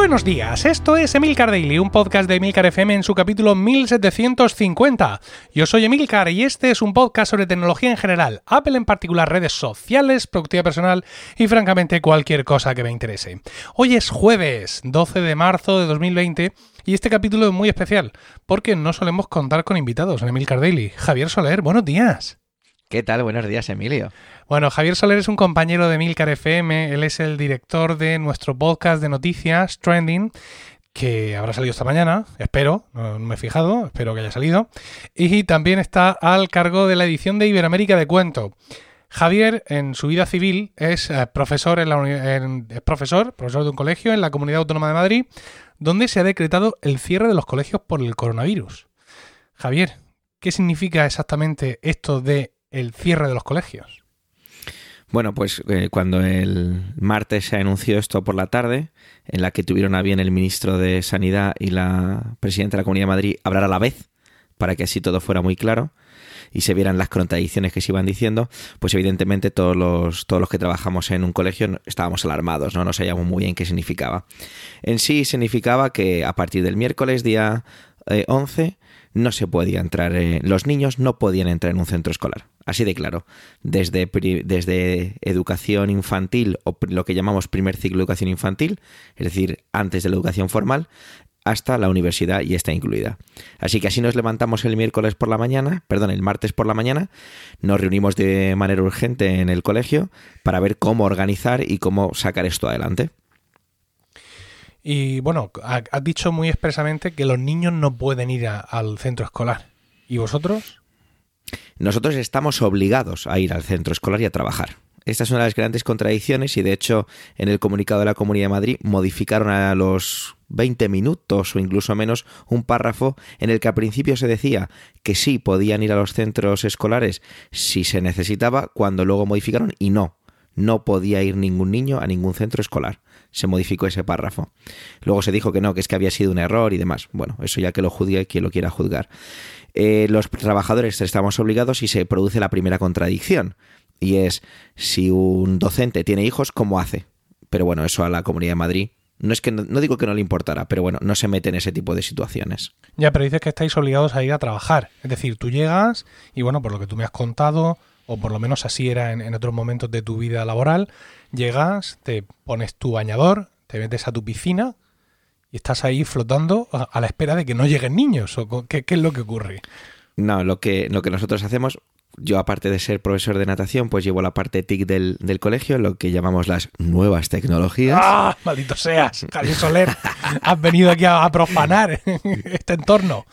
Buenos días, esto es Emilcar Daily, un podcast de Emilcar FM en su capítulo 1750. Yo soy Emilcar y este es un podcast sobre tecnología en general, Apple en particular, redes sociales, productividad personal y francamente cualquier cosa que me interese. Hoy es jueves, 12 de marzo de 2020 y este capítulo es muy especial porque no solemos contar con invitados en Emilcar Daily. Javier Soler, buenos días. ¿Qué tal? Buenos días, Emilio. Bueno, Javier Soler es un compañero de Milcar FM, él es el director de nuestro podcast de noticias, Trending, que habrá salido esta mañana, espero, no, me he fijado, espero que haya salido, y también está al cargo de la edición de Iberoamérica de Cuento. Javier, en su vida civil, es eh, profesor, en la, profesor, profesor de un colegio en la Comunidad Autónoma de Madrid, donde se ha decretado el cierre de los colegios por el coronavirus. Javier, ¿qué significa exactamente esto de el cierre de los colegios? Bueno, pues eh, cuando el martes se anunció esto por la tarde, en la que tuvieron a bien el ministro de Sanidad y la presidenta de la Comunidad de Madrid hablar a la vez, para que así todo fuera muy claro y se vieran las contradicciones que se iban diciendo, pues evidentemente todos los, todos los que trabajamos en un colegio estábamos alarmados, ¿no? No sabíamos muy bien qué significaba. En sí significaba que a partir del miércoles día 11 eh, no se podía entrar, eh, los niños no podían entrar en un centro escolar. Así de claro. Desde, desde educación infantil o lo que llamamos primer ciclo de educación infantil, es decir, antes de la educación formal, hasta la universidad y está incluida. Así que así nos levantamos el miércoles por la mañana, perdón, el martes por la mañana, nos reunimos de manera urgente en el colegio para ver cómo organizar y cómo sacar esto adelante. Y bueno, has dicho muy expresamente que los niños no pueden ir al centro escolar. ¿Y vosotros? Nosotros estamos obligados a ir al centro escolar y a trabajar. Esta es una de las grandes contradicciones y de hecho en el comunicado de la Comunidad de Madrid modificaron a los 20 minutos o incluso menos un párrafo en el que al principio se decía que sí podían ir a los centros escolares si se necesitaba, cuando luego modificaron y no, no podía ir ningún niño a ningún centro escolar se modificó ese párrafo. Luego se dijo que no, que es que había sido un error y demás. Bueno, eso ya que lo juzgue quien lo quiera juzgar. Eh, los trabajadores estamos obligados y se produce la primera contradicción. Y es, si un docente tiene hijos, ¿cómo hace? Pero bueno, eso a la Comunidad de Madrid no es que no, digo que no le importara, pero bueno, no se mete en ese tipo de situaciones. Ya, pero dices que estáis obligados a ir a trabajar. Es decir, tú llegas y bueno, por lo que tú me has contado, o por lo menos así era en otros momentos de tu vida laboral, Llegas, te pones tu bañador, te metes a tu piscina y estás ahí flotando a, la espera de que no lleguen niños. ¿O qué, es lo que ocurre? No, lo que, lo que nosotros hacemos, yo aparte de ser profesor de natación, pues llevo la parte TIC del, del colegio, lo que llamamos las nuevas tecnologías. ¡Ah! Maldito seas, Javier Soler. has venido aquí a, profanar este entorno.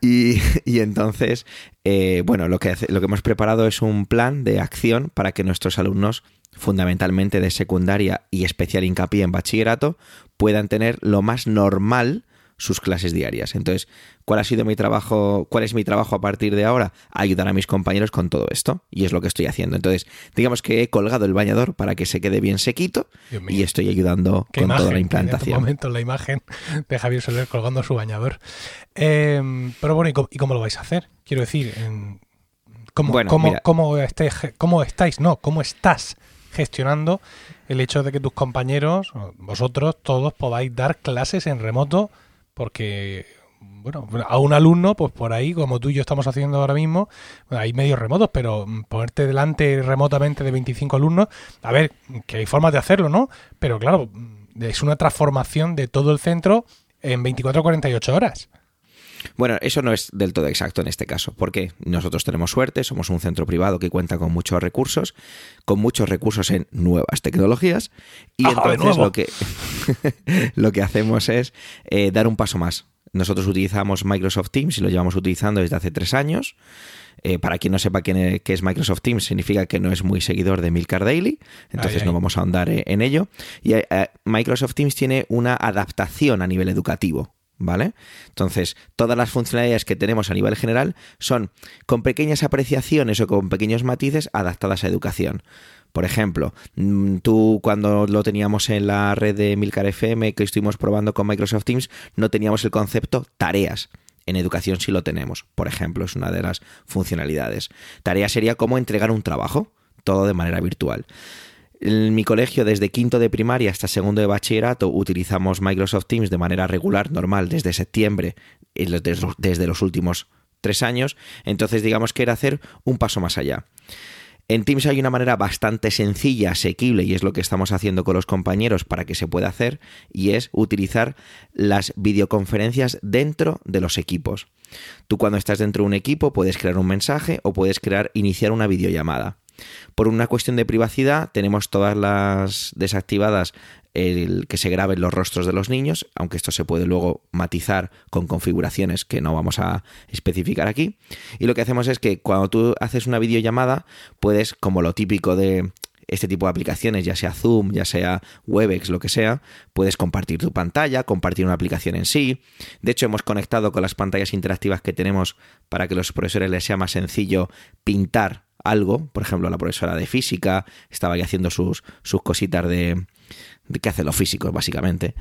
Y, y, entonces, eh, bueno, lo que, lo que hemos preparado es un plan de acción para que nuestros alumnos fundamentalmente de secundaria y especial hincapié en bachillerato, puedan tener lo más normal sus clases diarias. Entonces, ¿cuál ha sido mi trabajo? ¿Cuál es mi trabajo a partir de ahora? Ayudar a mis compañeros con todo esto. Y es lo que estoy haciendo. Entonces, digamos que he colgado el bañador para que se quede bien sequito y estoy ayudando con toda la implantación. En este momento la imagen de Javier Soler colgando su bañador. Em, pero bueno, ¿y cómo, lo vais a hacer? Quiero decir, ¿cómo, cómo, cómo, estáis, ¿cómo estáis? No, ¿cómo estás gestionando el hecho de que tus compañeros, vosotros todos podáis dar clases en remoto, porque bueno, a un alumno, pues por ahí, como tú y yo estamos haciendo ahora mismo, hay medios remotos, pero ponerte delante remotamente de 25 alumnos, a ver, que hay formas de hacerlo, ¿no? Pero claro, es una transformación de todo el centro en 24 o 48 horas. Bueno, eso no es del todo exacto en este caso, porque nosotros tenemos suerte, somos un centro privado que cuenta con muchos recursos, con muchos recursos en nuevas tecnologías, y entonces lo que, lo que hacemos es eh, dar un paso más. Nosotros utilizamos Microsoft Teams y lo llevamos utilizando desde hace tres años. Eh, para quien no sepa qué es Microsoft Teams, significa que no es muy seguidor de Milcar Daily, entonces no vamos a ahondar eh, en ello. Y Microsoft Teams tiene una adaptación a nivel educativo. ¿Vale? Entonces, todas las funcionalidades que tenemos a nivel general son con pequeñas apreciaciones o con pequeños matices adaptadas a educación. Por ejemplo, mm, tú cuando lo teníamos en la red de Milcar FM que estuvimos probando con Microsoft Teams, no teníamos el concepto tareas. En educación sí lo tenemos, por ejemplo, es una de las funcionalidades. Tarea sería cómo entregar un trabajo, todo de manera virtual. En mi colegio, desde quinto de primaria hasta segundo de bachillerato, utilizamos Microsoft Teams de manera regular, normal, desde septiembre, desde los últimos tres años. Entonces, digamos que era hacer un paso más allá. En Teams hay una manera bastante sencilla, asequible, y es lo que estamos haciendo con los compañeros para que se pueda hacer, y es utilizar las videoconferencias dentro de los equipos. Tú cuando estás dentro de un equipo puedes crear un mensaje o puedes crear, iniciar una videollamada. Por una cuestión de privacidad, tenemos todas las desactivadas el que se graben los rostros de los niños, aunque esto se puede luego matizar con configuraciones que no vamos a especificar aquí. Y lo que hacemos es que cuando tú haces una videollamada, puedes, como lo típico de este tipo de aplicaciones, ya sea Zoom, ya sea Webex, lo que sea, puedes compartir tu pantalla, compartir una aplicación en sí. De hecho, hemos conectado con las pantallas interactivas que tenemos para que a los profesores les sea más sencillo pintar algo. Por ejemplo, la profesora de física estaba ahí haciendo sus, sus cositas de, de que hacen los físicos, básicamente.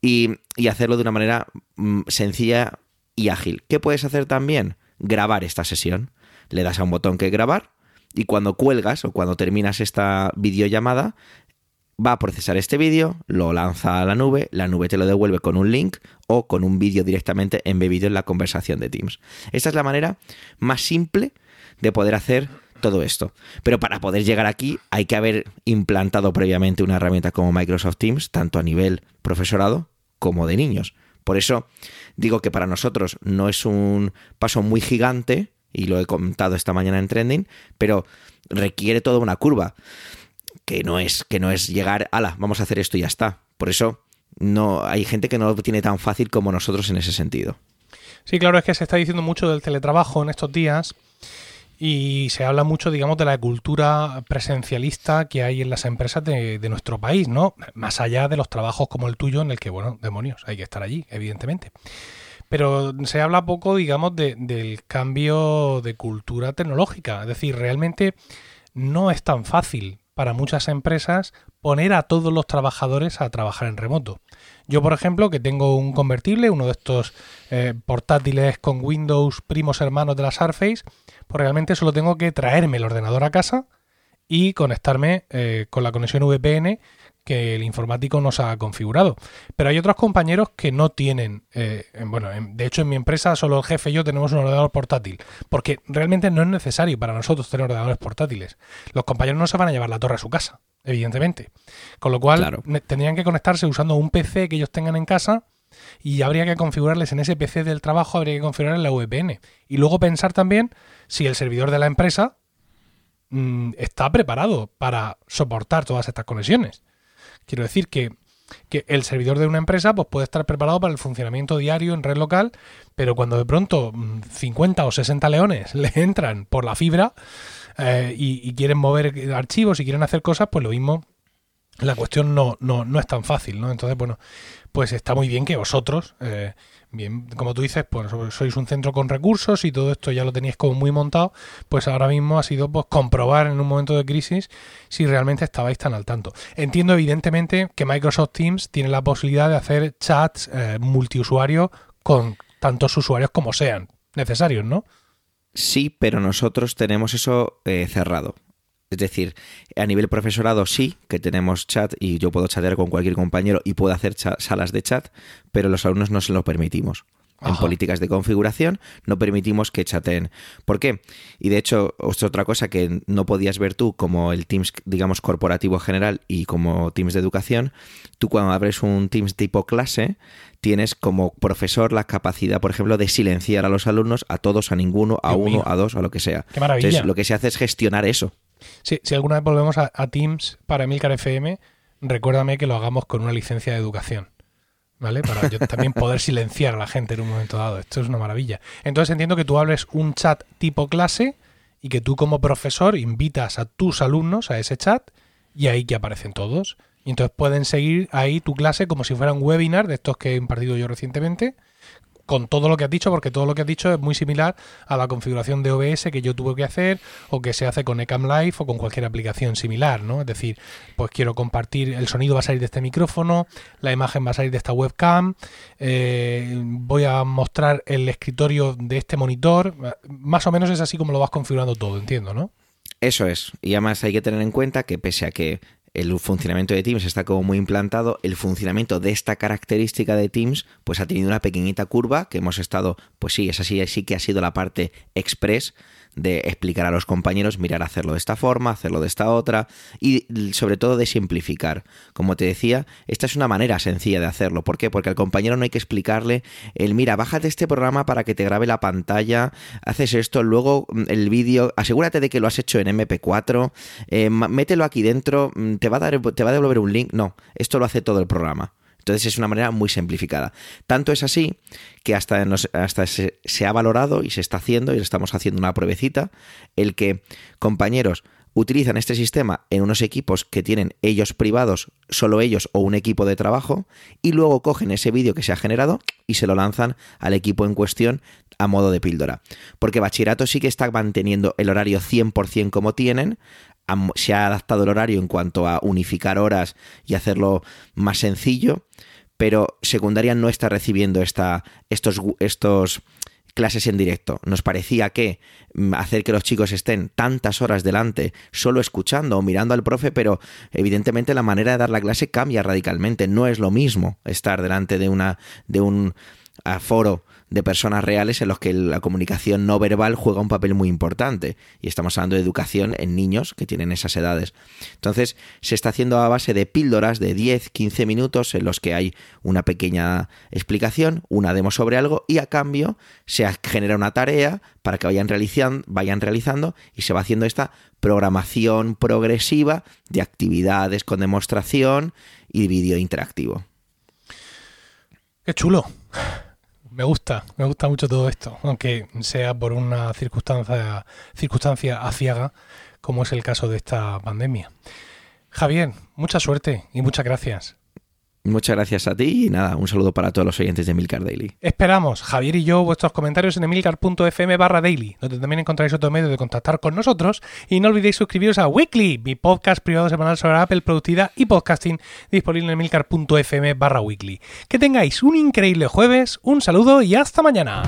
Y, y hacerlo de una manera mm, sencilla y ágil. ¿Qué puedes hacer también? Grabar esta sesión. Le das a un botón que grabar y cuando cuelgas o cuando terminas esta videollamada, va a procesar este vídeo, lo lanza a la nube, la nube te lo devuelve con un link o con un vídeo directamente embebido en la conversación de Teams. Esta es la manera más simple de poder hacer todo esto. Pero para poder llegar aquí hay que haber implantado previamente una herramienta como Microsoft Teams, tanto a nivel profesorado como de niños. Por eso digo que para nosotros no es un paso muy gigante, y lo he comentado esta mañana en Trending, pero requiere toda una curva, que no es, que no es llegar, ala, vamos a hacer esto y ya está. Por eso no hay gente que no lo tiene tan fácil como nosotros en ese sentido. Sí, claro, es que se está diciendo mucho del teletrabajo en estos días y se habla mucho, digamos, de la cultura presencialista que hay en las empresas de, nuestro país, ¿no? Más allá de los trabajos como el tuyo, en el que, bueno, demonios, hay que estar allí, evidentemente. Pero se habla poco, digamos, del cambio de cultura tecnológica. Es decir, realmente no es tan fácil para muchas empresas poner a todos los trabajadores a trabajar en remoto. Yo, por ejemplo, que tengo un convertible, uno de estos eh, portátiles con Windows primos hermanos de la Surface, pues realmente solo tengo que traerme el ordenador a casa y conectarme eh, con la conexión VPN que el informático nos ha configurado. Pero hay otros compañeros que no tienen, eh, bueno, de hecho en mi empresa solo el jefe y yo tenemos un ordenador portátil, porque realmente no es necesario para nosotros tener ordenadores portátiles. Los compañeros no se van a llevar la torre a su casa, evidentemente. Con lo cual tendrían que conectarse usando un PC que ellos tengan en casa y habría que configurarles en ese PC del trabajo, habría que configurar en la VPN. Y luego pensar también si el servidor de la empresa mm, está preparado para soportar todas estas conexiones. Quiero decir que, el servidor de una empresa pues, puede estar preparado para el funcionamiento diario en red local, pero cuando de pronto 50 mm, o 60 leones le entran por la fibra eh, y, quieren mover archivos y quieren hacer cosas, pues lo mismo la cuestión no, no, no, es tan fácil, ¿no? Entonces, bueno, pues está muy bien que vosotros, eh, bien, como tú dices, pues sois un centro con recursos y todo esto ya lo teníais como muy montado, pues ahora mismo ha sido pues comprobar en un momento de crisis si realmente estabais tan al tanto. Entiendo evidentemente que Microsoft Teams tiene la posibilidad de hacer chats eh, multiusuario con tantos usuarios como sean necesarios, ¿no? Sí, pero nosotros tenemos eso eh, cerrado. Es decir, a nivel profesorado sí, que tenemos chat y yo puedo chatear con cualquier compañero y puedo hacer salas de chat, pero los alumnos no se lo permitimos. En políticas de configuración no permitimos que chateen. ¿Por qué? Y de hecho, otra cosa que no podías ver tú como el Teams, digamos, corporativo general y como Teams de educación, tú cuando abres un Teams tipo clase, tienes como profesor la capacidad, por ejemplo, de silenciar a los alumnos, a todos, a ninguno, a uno, a dos, a lo que sea. Qué maravilla. Entonces, lo que se hace es gestionar eso. Sí, si alguna vez volvemos a, Teams para Emilcar FM, recuérdame que lo hagamos con una licencia de educación. ¿Vale? Para yo también poder silenciar a la gente en un momento dado. Esto es una maravilla. Entonces entiendo que tú hables un chat tipo clase y que tú como profesor invitas a tus alumnos a ese chat y ahí que aparecen todos. Y entonces pueden seguir ahí tu clase como si fuera un webinar de estos que he impartido yo recientemente con todo lo que has dicho, porque todo lo que has dicho es muy similar a la configuración de OBS que yo tuve que hacer o que se hace con Ecam Live o con cualquier aplicación similar, ¿no? Es decir, pues quiero compartir, el sonido va a salir de este micrófono, la imagen va a salir de esta webcam, eh, voy a mostrar el escritorio de este monitor, más o menos es así como lo vas configurando todo, entiendo, ¿no? Eso es. Y además hay que tener en cuenta que pese a que el funcionamiento de Teams está como muy implantado, el funcionamiento de esta característica de Teams pues ha tenido una pequeñita curva que hemos estado, pues sí, esa sí, sí que ha sido la parte express de explicar a los compañeros, mirar hacerlo de esta forma, hacerlo de esta otra y sobre todo de simplificar. Como te decía, esta es una manera sencilla de hacerlo. ¿Por qué? Porque al compañero no hay que explicarle el, mira, bájate este programa para que te grabe la pantalla, haces esto, luego mm, el vídeo, asegúrate de que lo has hecho en MP4, eh, mételo aquí dentro, mm, te va, a dar, te va a devolver un link. No, esto lo hace todo el programa. Entonces es una manera muy simplificada. Tanto es así que hasta, hasta se, ha valorado y se está haciendo, y estamos haciendo una pruebecita, el que compañeros utilizan este sistema en unos equipos que tienen ellos privados, solo ellos o un equipo de trabajo, y luego cogen ese vídeo que se ha generado y se lo lanzan al equipo en cuestión a modo de píldora. Porque bachillerato sí que está manteniendo el horario 100% como tienen, se ha adaptado el horario en cuanto a unificar horas y hacerlo más sencillo, pero secundaria no está recibiendo esta, estos, estos clases en directo. Nos parecía que mm, hacer que los chicos estén tantas horas delante solo escuchando o mirando al profe, pero evidentemente la manera de dar la clase cambia radicalmente. No es lo mismo estar delante de una de un aforo de personas reales en los que la comunicación no verbal juega un papel muy importante. Y estamos hablando de educación en niños que tienen esas edades. Entonces, se está haciendo a base de píldoras de 10, 15 minutos en los que hay una pequeña explicación, una demo sobre algo y a cambio se genera una tarea para que vayan realizando, vayan realizando y se va haciendo esta programación progresiva de actividades con demostración y vídeo interactivo. Qué chulo. Me gusta, me gusta mucho todo esto, aunque sea por una circunstancia, circunstancia aciaga, como es el caso de esta pandemia. Javier, mucha suerte y muchas gracias. Muchas gracias a ti y nada, un saludo para todos los oyentes de Emilcar Daily. Esperamos, Javier y yo, vuestros comentarios en emilcar.fm barra daily, donde también encontraréis otro medio de contactar con nosotros. Y no olvidéis suscribiros a Weekly, mi podcast privado semanal sobre Apple, productividad y podcasting, disponible en emilcar.fm barra weekly. Que tengáis un increíble jueves, un saludo y hasta mañana.